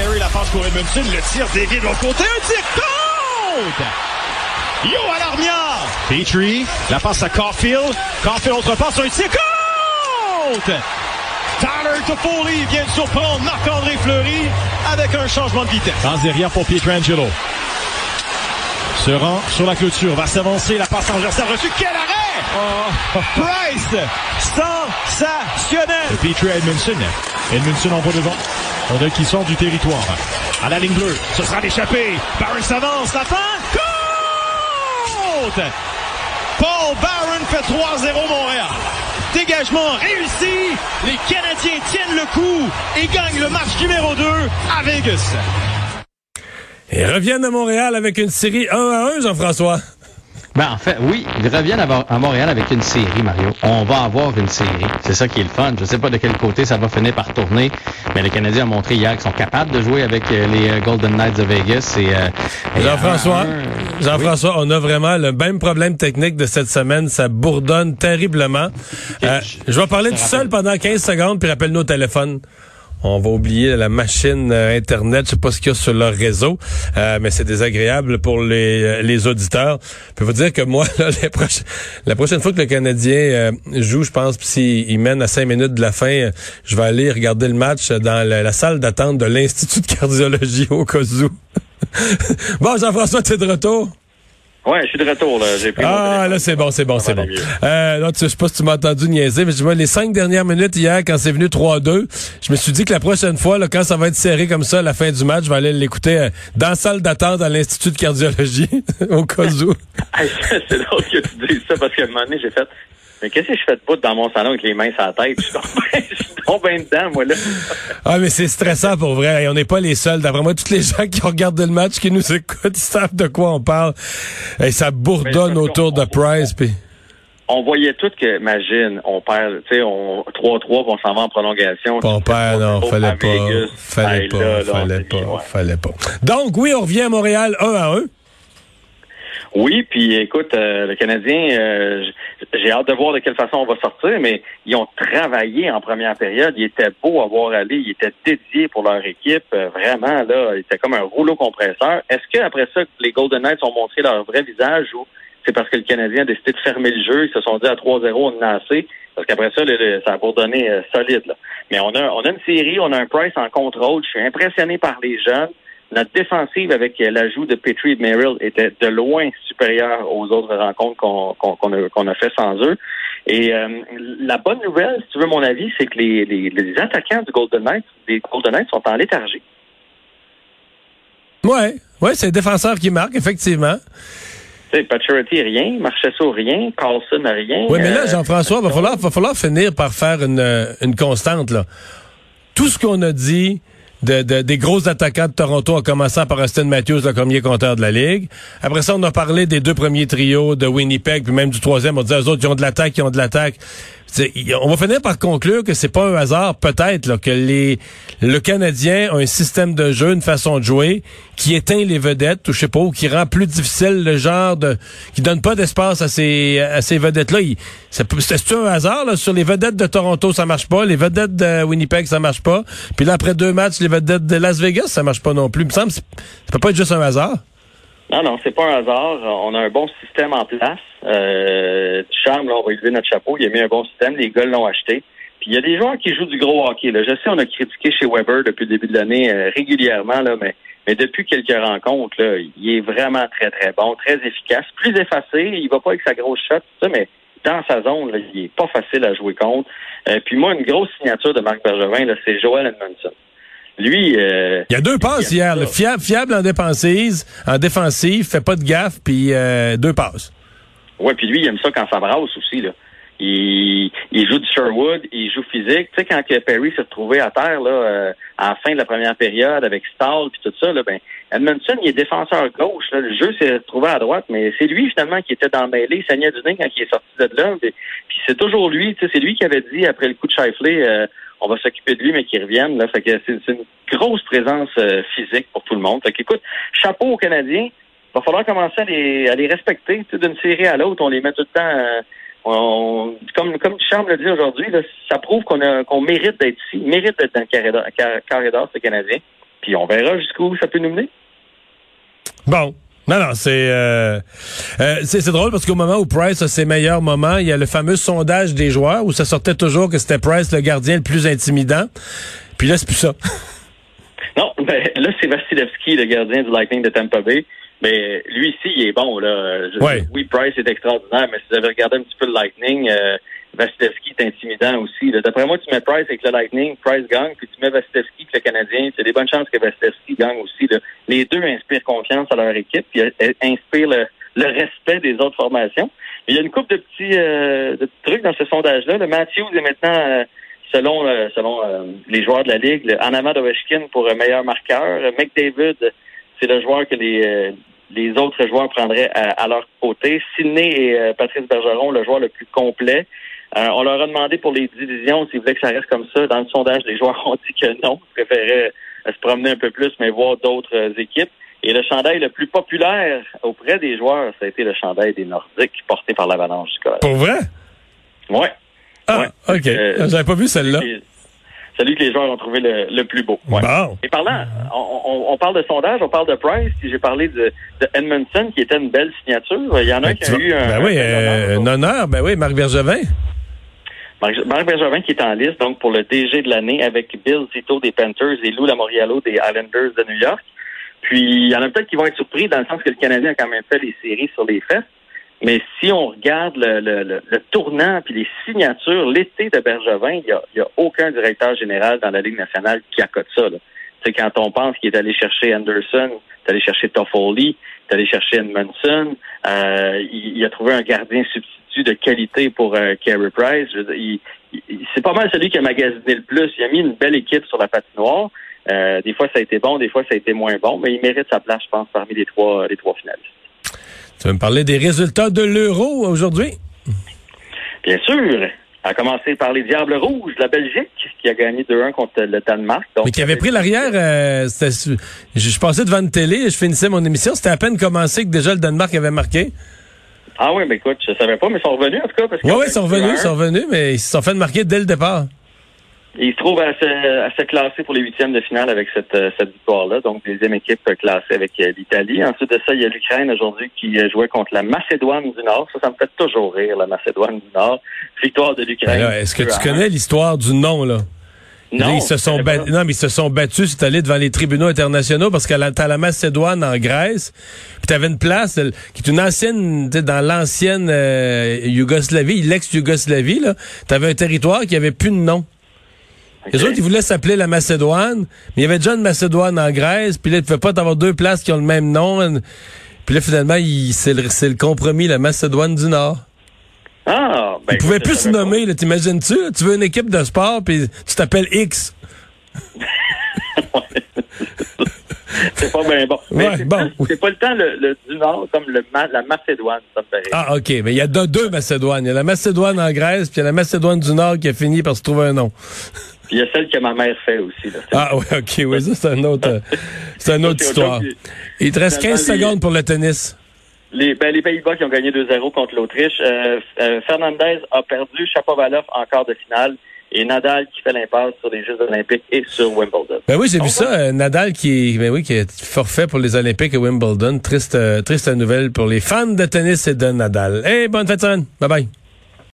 La passe pour Edmondson, le tir dévié de l'autre côté, un tir contre! Yo à l'armière! Petrie, la passe à Caulfield. Caulfield, autre passe, un tir contre! Tyler Toffoli vient de surprendre Marc-André Fleury avec un changement de vitesse. Dans derrière pour Pietrangelo. Se rend sur la clôture, va s'avancer, la passe transversale reçue. Quel arrêt! Oh. Price! Sensationnel! Et Petrie Edmondson. Edmondson envoie devant. On a qui sort du territoire. À la ligne bleue, ce sera l'échappée. Barron s'avance, la fin! Côte! Paul Barron fait 3-0 Montréal. Dégagement réussi. Les Canadiens tiennent le coup et gagnent le match numéro 2 à Vegas. Ils reviennent à Montréal avec une série 1 à 1, Jean-François. Ben, en fait, oui, ils reviennent à Montréal avec une série, Mario. On va avoir une série. C'est ça qui est le fun. Je sais pas de quel côté ça va finir par tourner, mais les Canadiens ont montré hier qu'ils sont capables de jouer avec euh, les euh, Golden Knights de Vegas. Et, euh, Jean-François, Jean-François, on a vraiment le même problème technique de cette semaine. Ça bourdonne terriblement. je vais parler tout seul pendant 15 secondes, puis rappelle nos téléphones. On va oublier la machine euh, Internet. Je sais pas ce qu'il y a sur leur réseau, euh, mais c'est désagréable pour les, euh, les auditeurs. Je peux vous dire que moi, là, la prochaine fois que le Canadien joue, je pense, s'il mène à cinq minutes de la fin, je vais aller regarder le match dans la, salle d'attente de l'Institut de cardiologie au cas bon, Jean-François, tu es de retour? Ouais, je suis de retour, là. J'ai pris ah, là, c'est bon, c'est bon, c'est bon. Euh, là, tu, je sais pas si tu m'as entendu niaiser, mais je vois les cinq dernières minutes hier, quand c'est venu 3-2, je me suis dit que la prochaine fois, là, quand ça va être serré comme ça à la fin du match, je vais aller l'écouter euh, dans la salle d'attente à l'Institut de cardiologie, au cas où. c'est drôle que tu dises ça, parce qu'à un moment donné, j'ai fait, mais qu'est-ce que je fais de bout dans mon salon avec les mains sur la tête? Je suis dedans, moi, là. ah, mais c'est stressant pour vrai. Et on n'est pas les seuls. D'après moi, tous les gens qui regardent le match, qui nous écoutent, savent de quoi on parle. Et ça bourdonne autour de Price. Puis... On voyait tout que, imagine, on perd, tu sais, on 3-3, on s'en va en prolongation. On perd, non, fallait pas, fallait pas, fallait pas, fallait pas. Donc, oui, on revient à Montréal 1 à 1. Oui, puis écoute, euh, le Canadien, euh, j'ai hâte de voir de quelle façon on va sortir, mais ils ont travaillé en première période. Ils étaient beaux à voir aller, ils étaient dédiés pour leur équipe. Euh, vraiment, là, ils étaient comme un rouleau compresseur. Est-ce qu'après ça, les Golden Knights ont montré leur vrai visage ou c'est parce que le Canadien a décidé de fermer le jeu, ils se sont dit à 3-0, on a assez? Parce qu'après ça, ça a bourdonné solide. Là. Mais on a, on a une série, on a un Price en contrôle. Je suis impressionné par les jeunes. Notre défensive avec l'ajout de Petrie et Merrill était de loin supérieure aux autres rencontres qu'on a, a fait sans eux. Et euh, la bonne nouvelle, si tu veux mon avis, c'est que les, les, attaquants du Golden Knights, des Golden Knights sont en léthargie. Ouais, ouais, c'est le défenseur qui marque, effectivement. Paturity, rien. Marchesso, rien. Carlson, rien. Oui, mais là, euh, Jean-François, il va falloir, va falloir finir par faire une, une constante. Là. Tout ce qu'on a dit de, des gros attaquants de Toronto, en commençant par Austin Matthews, le premier compteur de la Ligue. Après ça, on a parlé des deux premiers trios de Winnipeg, puis même du troisième, on disait, eux autres, ils ont de l'attaque, ils ont de l'attaque on va finir par conclure que c'est pas un hasard, peut-être, que les le Canadien a un système de jeu, une façon de jouer qui éteint les vedettes, ou je sais pas, qui rend plus difficile le genre de, qui donne pas d'espace à ces à ces vedettes-là. C'est un hasard là, sur les vedettes de Toronto, ça marche pas, les vedettes de Winnipeg, ça marche pas. Puis là après deux matchs, les vedettes de Las Vegas, ça marche pas non plus. Il me semble, ça peut pas être juste un hasard. Non, non, c'est pas un hasard. On a un bon système en place. Euh, Charme, là, on va élever notre chapeau. Il a mis un bon système. Les gars l'ont acheté. Puis il y a des joueurs qui jouent du gros hockey. Là. Je sais, on a critiqué chez Weber depuis le début de l'année euh, régulièrement, là, mais, mais depuis quelques rencontres, là, il est vraiment très, très bon, très efficace, plus effacé. Il va pas avec sa grosse shot, ça, mais dans sa zone, là, il est pas facile à jouer contre. Euh, puis moi, une grosse signature de Marc Bergevin, c'est Joel Edmondson. Lui, euh, il y a deux passes hier. Le fiable, fiable en défensive, en défensive, fait pas de gaffe, puis euh, deux passes. Ouais, puis lui, il aime ça quand ça brasse aussi là. Il, il joue du Sherwood, il joue physique. Tu sais, quand Perry s'est retrouvé à terre là, euh, à la fin de la première période avec Stahl puis tout ça, là, ben Edmondson, il est défenseur gauche. Là. Le jeu s'est retrouvé à droite, mais c'est lui finalement qui était dans le mêlée, il saignait du nez quand il est sorti de là. Puis, c'est toujours lui, tu sais, c'est lui qui avait dit après le coup de Shifley, on va s'occuper de lui, mais qu'il revienne. Là. C'est, une grosse présence euh, physique pour tout le monde. Fait qu'écoute, chapeau aux Canadiens. Il va falloir commencer à les, respecter. d'une série à l'autre, on les met tout le temps. Euh, comme comme Charles le dit aujourd'hui, ça prouve qu'on qu'on mérite d'être ici, mérite d'être dans le carré d'or, ce Canadien. Puis on verra jusqu'où ça peut nous mener. Bon. Non, non, c'est euh, euh, c'est drôle parce qu'au moment où Price a ses meilleurs moments, il y a le fameux sondage des joueurs où ça sortait toujours que c'était Price le gardien le plus intimidant. Puis là, c'est plus ça. Non, ben, là, c'est Vasilevski, le gardien du Lightning de Tampa Bay. Mais lui ici, il est bon. Là. Oui, Price est extraordinaire, mais si vous avez regardé un petit peu le Lightning, euh, Vasilevski est intimidant aussi. D'après moi, tu mets Price avec le Lightning, Price gagne, puis tu mets Vasilevski avec le Canadien. C'est des bonnes chances que Vasilevski gagne aussi. Les deux inspirent confiance à leur équipe, puis inspirent le, respect des autres formations. il y a une couple de petits, euh, de petits trucs dans ce sondage-là. Le Matthews est maintenant, euh, selon, euh, selon les joueurs de la Ligue, le Anamad Ovechkin pour un meilleur marqueur. McDavid, c'est le joueur que les, les autres joueurs prendraient à, leur côté. Sidney et Patrice Bergeron, le joueur le plus complet. Euh, on leur a demandé pour les divisions s'ils voulaient que ça reste comme ça. Dans le sondage, les joueurs ont dit que non. Ils préféraient euh, se promener un peu plus, mais voir d'autres euh, équipes. Et le chandail le plus populaire auprès des joueurs, ça a été le chandail des Nordiques porté par l'Avalanche du Pour vrai? Oui. OK. J'avais pas vu celle-là. Celui que les joueurs ont trouvé le, plus beau. Ouais. Et parlant, on, parle de sondage, on parle de Price, puis j'ai parlé de, Edmondson, qui était une belle signature. Il y en a ben, qui a eu un, ben oui, un, honneur. Ben oui, Marc Bergevin. Marc Bergevin qui est en liste donc pour le DG de l'année avec Bill Zito des Panthers et Lou Lamoriello des Islanders de New York. Puis il y en a peut-être qui vont être surpris dans le sens que le Canadien a quand même fait des séries sur les fesses. Mais si on regarde le, le, le, tournant puis les signatures, l'été de Bergevin, il n'y a, y a, aucun directeur général dans la Ligue nationale qui accote ça. C'est quand on pense qu'il est allé chercher Anderson, est allé chercher Toffoli, est allé chercher Edmondson, euh, il, a trouvé un gardien substitut de qualité pour euh, Carey Price. c'est pas mal celui qui a magasiné le plus. Il a mis une belle équipe sur la patinoire. Euh, des fois, ça a été bon, des fois, ça a été moins bon, mais il mérite sa place, je pense, parmi les trois, les trois finalistes. Tu vas me parler des résultats de l'euro aujourd'hui? Bien sûr. À commencer par les Diables Rouges de la Belgique, qui a gagné 2-1 contre le Danemark. Mais qui avait pris l'arrière, euh, je, passais devant une télé, je finissais mon émission, c'était à peine commencé que déjà le Danemark avait marqué. Ah oui, mais écoute, je savais pas, mais ils sont revenus en tout cas. oui, oui, ils sont revenus, ils sont revenus, mais ils se sont fait marquer dès le départ. Il se trouve assez, assez classé pour les huitièmes de finale avec cette, euh, cette victoire-là. Donc, deuxième équipe classée avec euh, l'Italie. Ensuite de ça, il y a l'Ukraine aujourd'hui qui euh, jouait contre la Macédoine du Nord. Ça, ça me fait toujours rire, la Macédoine du Nord. Victoire de l'Ukraine. Est-ce que tu connais l'histoire du nom, là? Non, ils se sont non, mais ils se sont battus, c'est allé devant les tribunaux internationaux parce que t'as la Macédoine en Grèce, puis t'avais une place qui est une ancienne, dans l'ancienne Yougoslavie, l'ex-Yougoslavie, là, t'avais un territoire qui avait plus de nom. Les autres, ils voulaient s'appeler la Macédoine, mais il y avait déjà une Macédoine en Grèce, puis là, il ne pas avoir deux places qui ont le même nom. Puis là, finalement, c'est le, compromis, la Macédoine du Nord. Ah, ben. Ils pouvaient plus se nommer, t'imagines-tu? Tu veux une équipe de sport, puis tu t'appelles X. c'est pas bien bon. c'est bon. pas le temps le, du Nord comme le, la Macédoine, ça me Ah, OK. Mais il y a deux Macédoines. Il y a la Macédoine en Grèce, puis il y a la Macédoine du Nord qui a fini par se trouver un nom il y a celle que ma mère fait aussi. Là. Ah oui, OK, oui, ça c'est une autre, c'est une autre histoire. Il te reste 15 secondes pour le tennis. Les, ben, les Pays-Bas qui ont gagné 2-0 contre l'Autriche. Euh, euh, Fernandez a perdu Chapovalov en quart de finale et Nadal qui fait l'impasse sur les Jeux olympiques et sur Wimbledon. Ben oui, j'ai vu ça. Euh, Nadal qui, ben oui, qui est forfait pour les Olympiques et Wimbledon. Triste, triste nouvelle pour les fans de tennis et de Nadal. Hey, bonne fête de semaine. Bye bye.